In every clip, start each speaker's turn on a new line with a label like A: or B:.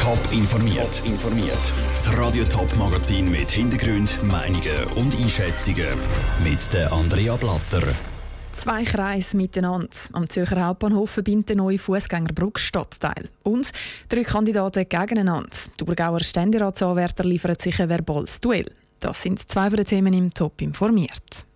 A: Top informiert. informiert. Das Radio Top Magazin mit Hintergrund, Meinungen und Einschätzungen mit der Andrea Blatter.
B: Zwei Kreise miteinander. Am Zürcher Hauptbahnhof verbindet der neue Fußgängerbrück Stadtteil. Und drei Kandidaten gegeneinander. Die Thurgauer Ständeratsanwärter liefern sich ein verbales Duell. Das sind zwei von den Themen im Top informiert.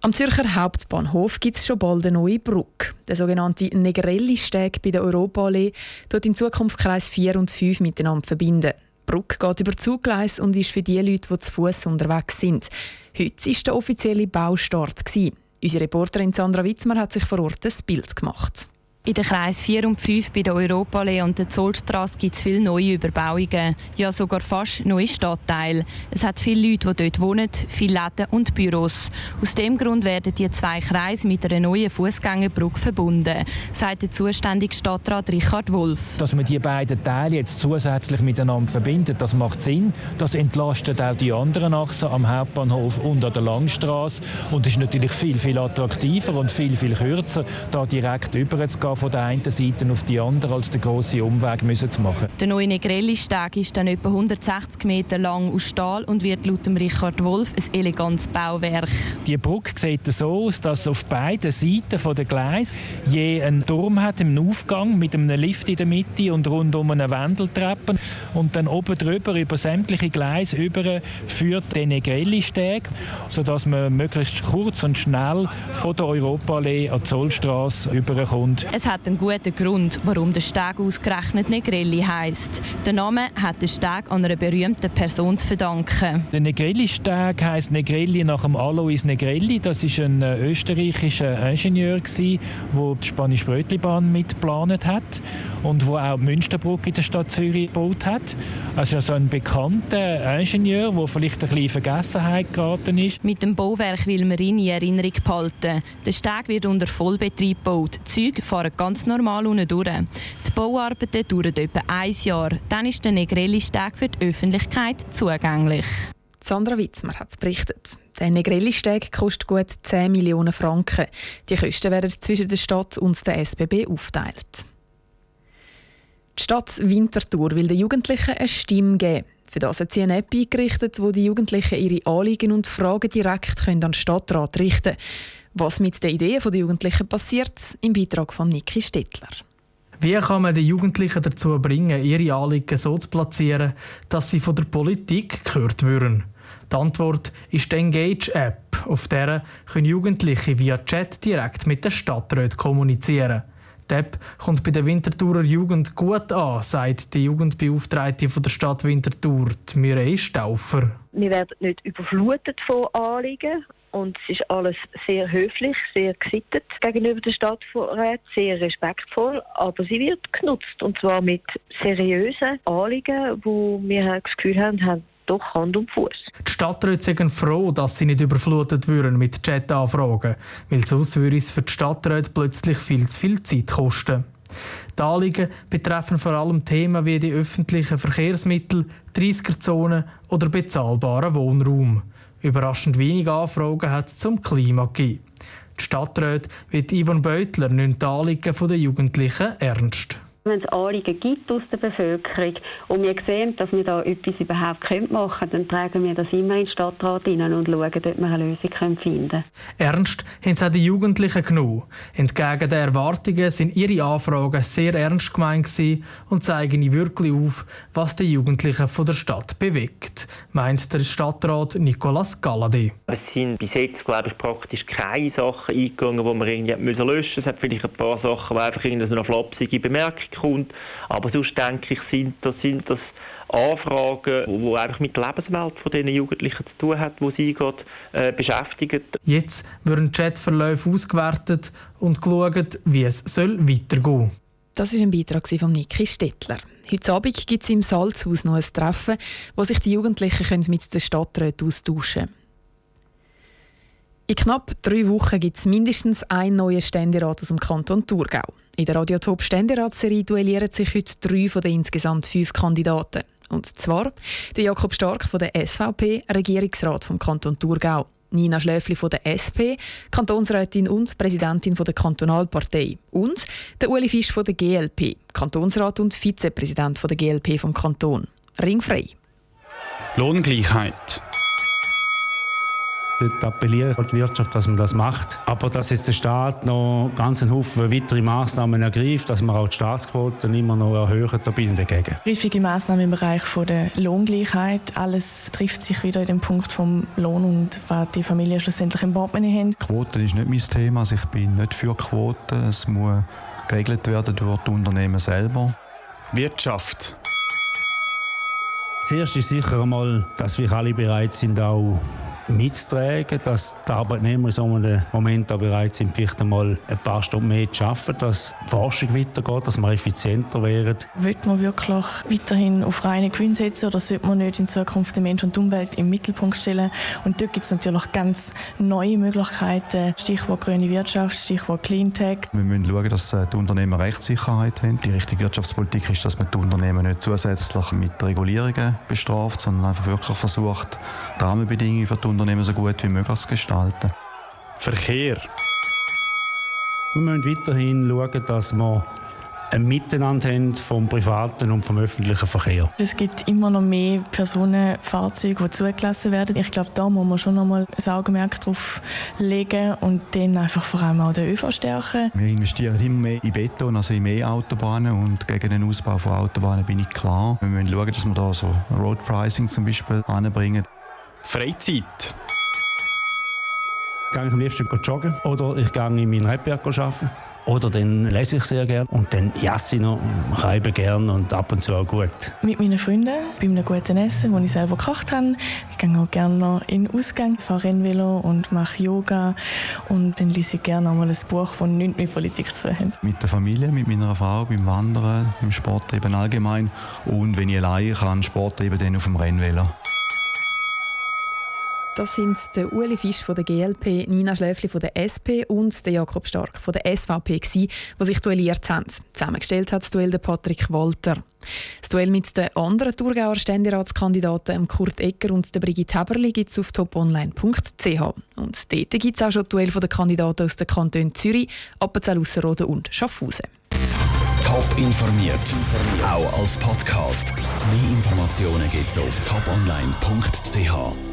B: Am Zürcher Hauptbahnhof gibt es schon bald eine neue Brücke. Der sogenannte Negrelli-Steg bei der Europaallee tut in Zukunft Kreis 4 und 5 miteinander verbinden. Die Brücke geht über Zugleis und ist für die Leute, die zu Fuß unterwegs sind. Heute war der offizielle Baustart. Unsere Reporterin Sandra Witzmer hat sich vor Ort ein Bild gemacht.
C: In den Kreis 4 und 5 bei der Europaallee und der Zollstraße gibt es viele neue Überbauungen, ja sogar fast neue Stadtteile. Es hat viele Leute, die dort wohnen, viele Läden und Büros. Aus dem Grund werden die zwei Kreise mit einer neuen Fußgängerbrücke verbunden, sagt der zuständige Stadtrat Richard Wolf.
D: Dass man die beiden Teile jetzt zusätzlich miteinander verbindet, das macht Sinn. Das entlastet auch die anderen Achsen am Hauptbahnhof und an der Langstraße und ist natürlich viel, viel attraktiver und viel, viel kürzer, da direkt überzugehen von der einen Seite auf die andere, als den grossen Umweg müssen zu machen.
C: Der neue Negrelli-Steg ist dann etwa 160 Meter lang aus Stahl und wird laut Richard Wolf ein elegantes Bauwerk.
D: Die Brücke sieht so aus, dass auf beiden Seiten der Gleis je einen Turm hat im Aufgang mit einem Lift in der Mitte und rundum eine Wendeltreppe und dann oben drüber über sämtliche Gleise über führt der Negrelli-Steg, sodass man möglichst kurz und schnell von der Europaallee an die Zollstraße überkommt.
C: Es hat einen guten Grund, warum der Steg ausgerechnet Negrelli heisst. Der Name hat den Steg an einer berühmten Person zu verdanken.
D: Der Negrelli-Steg heisst Negrelli nach dem Alois Negrelli. Das ist ein äh, österreichischer Ingenieur, der die spanische Brötlibahn mitgeplant hat und wo auch die Münsterbrücke in der Stadt Zürich gebaut hat. Also also ein bekannter Ingenieur, der vielleicht ein bisschen in Vergessenheit geraten ist.
C: Mit dem Bauwerk will man ihn in Erinnerung behalten. Der Steg wird unter Vollbetrieb gebaut. Die Züge fahren ganz normal unten durch. Die Bauarbeiten dauern etwa ein Jahr. Dann ist der Negrelli-Steg für die Öffentlichkeit zugänglich.
B: Sandra Witzmer hat es berichtet. Der Negrelli-Steg kostet gut 10 Millionen Franken. Die Kosten werden zwischen der Stadt und der SBB aufteilt. Die Stadt Winterthur will den Jugendlichen eine Stimme geben. Für das hat sie eine App eingerichtet, wo die Jugendlichen ihre Anliegen und Fragen direkt an den Stadtrat richten können. Was mit den Ideen der Jugendlichen passiert, im Beitrag von Niki Stettler.
E: Wie kann man die Jugendlichen dazu bringen, ihre Anliegen so zu platzieren, dass sie von der Politik gehört würden? Die Antwort ist die Engage-App, auf der können Jugendliche via Chat direkt mit der Stadtrat kommunizieren. Die App kommt bei der Winterthurer Jugend gut an, sagt die Jugendbeauftragte von der Stadt Winterthur, Mireille Stauffer.
F: Wir werden nicht überflutet von Anliegen und es ist alles sehr höflich, sehr gesittet gegenüber der Stadtrat, sehr respektvoll, aber sie wird genutzt und zwar mit seriösen Anliegen, wo wir das Gefühl haben, haben doch Hand und Fuß.
E: Die Stadträte sind froh, dass sie nicht überflutet würden mit Chat-Anfragen, weil sonst würde es für die Stadträte plötzlich viel zu viel Zeit kosten. Die Anliegen betreffen vor allem Themen wie die öffentlichen Verkehrsmittel, 30er-Zonen oder bezahlbaren Wohnraum. Überraschend wenig Anfragen hat es zum Klima gegeben. Die Stadträte wie Ivan Beutler nimmt die Anliegen der Jugendlichen ernst
G: wenn es Anliegen gibt aus der Bevölkerung und wir sehen, dass wir da etwas überhaupt machen können, dann tragen wir das immer in den Stadtrat hinein und schauen, ob wir eine Lösung finden können.
E: Ernst haben es auch die Jugendlichen genug. Entgegen den Erwartungen sind ihre Anfragen sehr ernst gemeint und zeigen wirklich auf, was die Jugendlichen von der Stadt bewegt, meint der Stadtrat Nicolas Galladay.
H: Es sind bis jetzt, glaube ich, praktisch keine Sachen eingegangen, die man irgendwie löschen musste. Es hat vielleicht ein paar Sachen, die einfach eine flapsige Bemerkung kommt. Aber sonst denke ich, sind das, sind das Anfragen, die einfach mit der Lebenswelt von diesen Jugendlichen zu tun hat, die sie gerade äh, beschäftigen.
E: Jetzt werden Chatverläufe ausgewertet und geschaut, wie es soll weitergehen soll.
B: Das ist ein Beitrag von Niki Stettler. Heute Abend gibt es im Salzhaus noch ein Treffen, wo sich die Jugendlichen mit den Stadträten austauschen können. In knapp drei Wochen gibt es mindestens einen neuen Ständerat aus dem Kanton Thurgau. In der Radiotop Ständeratsserie duellieren sich heute drei von den insgesamt fünf Kandidaten. Und zwar der Jakob Stark von der SVP, Regierungsrat vom Kanton Thurgau, Nina Schläfli von der SP, Kantonsrätin und Präsidentin von der Kantonalpartei und der Uli Fisch von der GLP, Kantonsrat und Vizepräsident von der GLP vom Kanton. Ringfrei.
I: Lohngleichheit.
J: Dort appelliere ich an die Wirtschaft, dass man das macht. Aber dass jetzt der Staat noch ganz einen Haufen weitere Massnahmen ergreift, dass man auch die Staatsquoten immer noch erhöht, da bin ich dagegen.
K: Griffige Massnahmen im Bereich der Lohngleichheit. Alles trifft sich wieder in dem Punkt vom Lohn und was die Familien schlussendlich im Portemonnaie haben.
L: Quoten ist nicht mein Thema. Also ich bin nicht für Quoten. Es muss geregelt werden durch die Unternehmen selber.
I: Wirtschaft.
J: Zuerst ist sicher einmal, dass wir alle bereit sind, auch mitzutragen, dass die Arbeitnehmer in so einem Moment auch bereit sind, vielleicht einmal ein paar Stunden mehr zu arbeiten, dass die Forschung weitergeht, dass wir effizienter werden.
K: Wird man wirklich weiterhin auf reine Gewinn setzen oder sollte man nicht in Zukunft den Mensch und die Umwelt im Mittelpunkt stellen? Und dort gibt es natürlich ganz neue Möglichkeiten, Stichwort grüne Wirtschaft, Stichwort Cleantech.
L: Wir müssen schauen, dass äh, die Unternehmen Rechtssicherheit haben. Die richtige Wirtschaftspolitik ist, dass man die Unternehmen nicht zusätzlich mit Regulierungen bestraft, sondern einfach wirklich versucht, die Rahmenbedingungen für die Unternehmen so gut wie möglich zu gestalten.
I: Verkehr.
J: Wir müssen weiterhin schauen, dass wir ein Miteinander haben vom privaten und vom öffentlichen Verkehr.
K: Es gibt immer noch mehr Personenfahrzeuge, die zugelassen werden. Ich glaube, da muss man schon noch mal ein Augenmerk drauf legen und dann einfach vor allem auch den ÖV stärken.
L: Wir investieren immer mehr in Beton, also in mehr Autobahnen und gegen den Ausbau von Autobahnen bin ich klar. Wir müssen schauen, dass wir da so Road Pricing zum Beispiel anbringen.
I: Freizeit.
J: Gehe ich am liebsten joggen oder ich gehe in meinen Rebberg arbeiten. Oder dann lese ich sehr gerne und dann jasse ich noch, reibe gerne und ab und zu auch gut.
K: Mit meinen Freunden, bei einem guten Essen, das ich selber gekocht habe. Ich gehe auch gerne noch in den Ausgang, fahre Rennvelo und mache Yoga. Und dann lese ich gerne mal ein Buch, das nichts mit Politik zu tun hat.
L: Mit der Familie, mit meiner Frau, beim Wandern, beim Sporttreiben allgemein. Und wenn ich alleine kann, Sport treiben, dann auf dem Rennvelo.
B: Das sind der Uli Fisch von der GLP, Nina Schläfli von der SP und der Jakob Stark von der SVP die sich duelliert haben. Zusammengestellt hat das Duell der Patrick Walter. Das Duell mit den anderen Thurgauer Ständeratskandidaten Kurt Egger und der Brigitte Heberli gibt es auf toponline.ch. Und dort gibt es auch schon Duell der Kandidaten aus den Kantonen Zürich, Appenzell Ausserrhoden und Schaffhausen.
A: Top informiert, auch als Podcast. Mehr Informationen gibt es auf toponline.ch.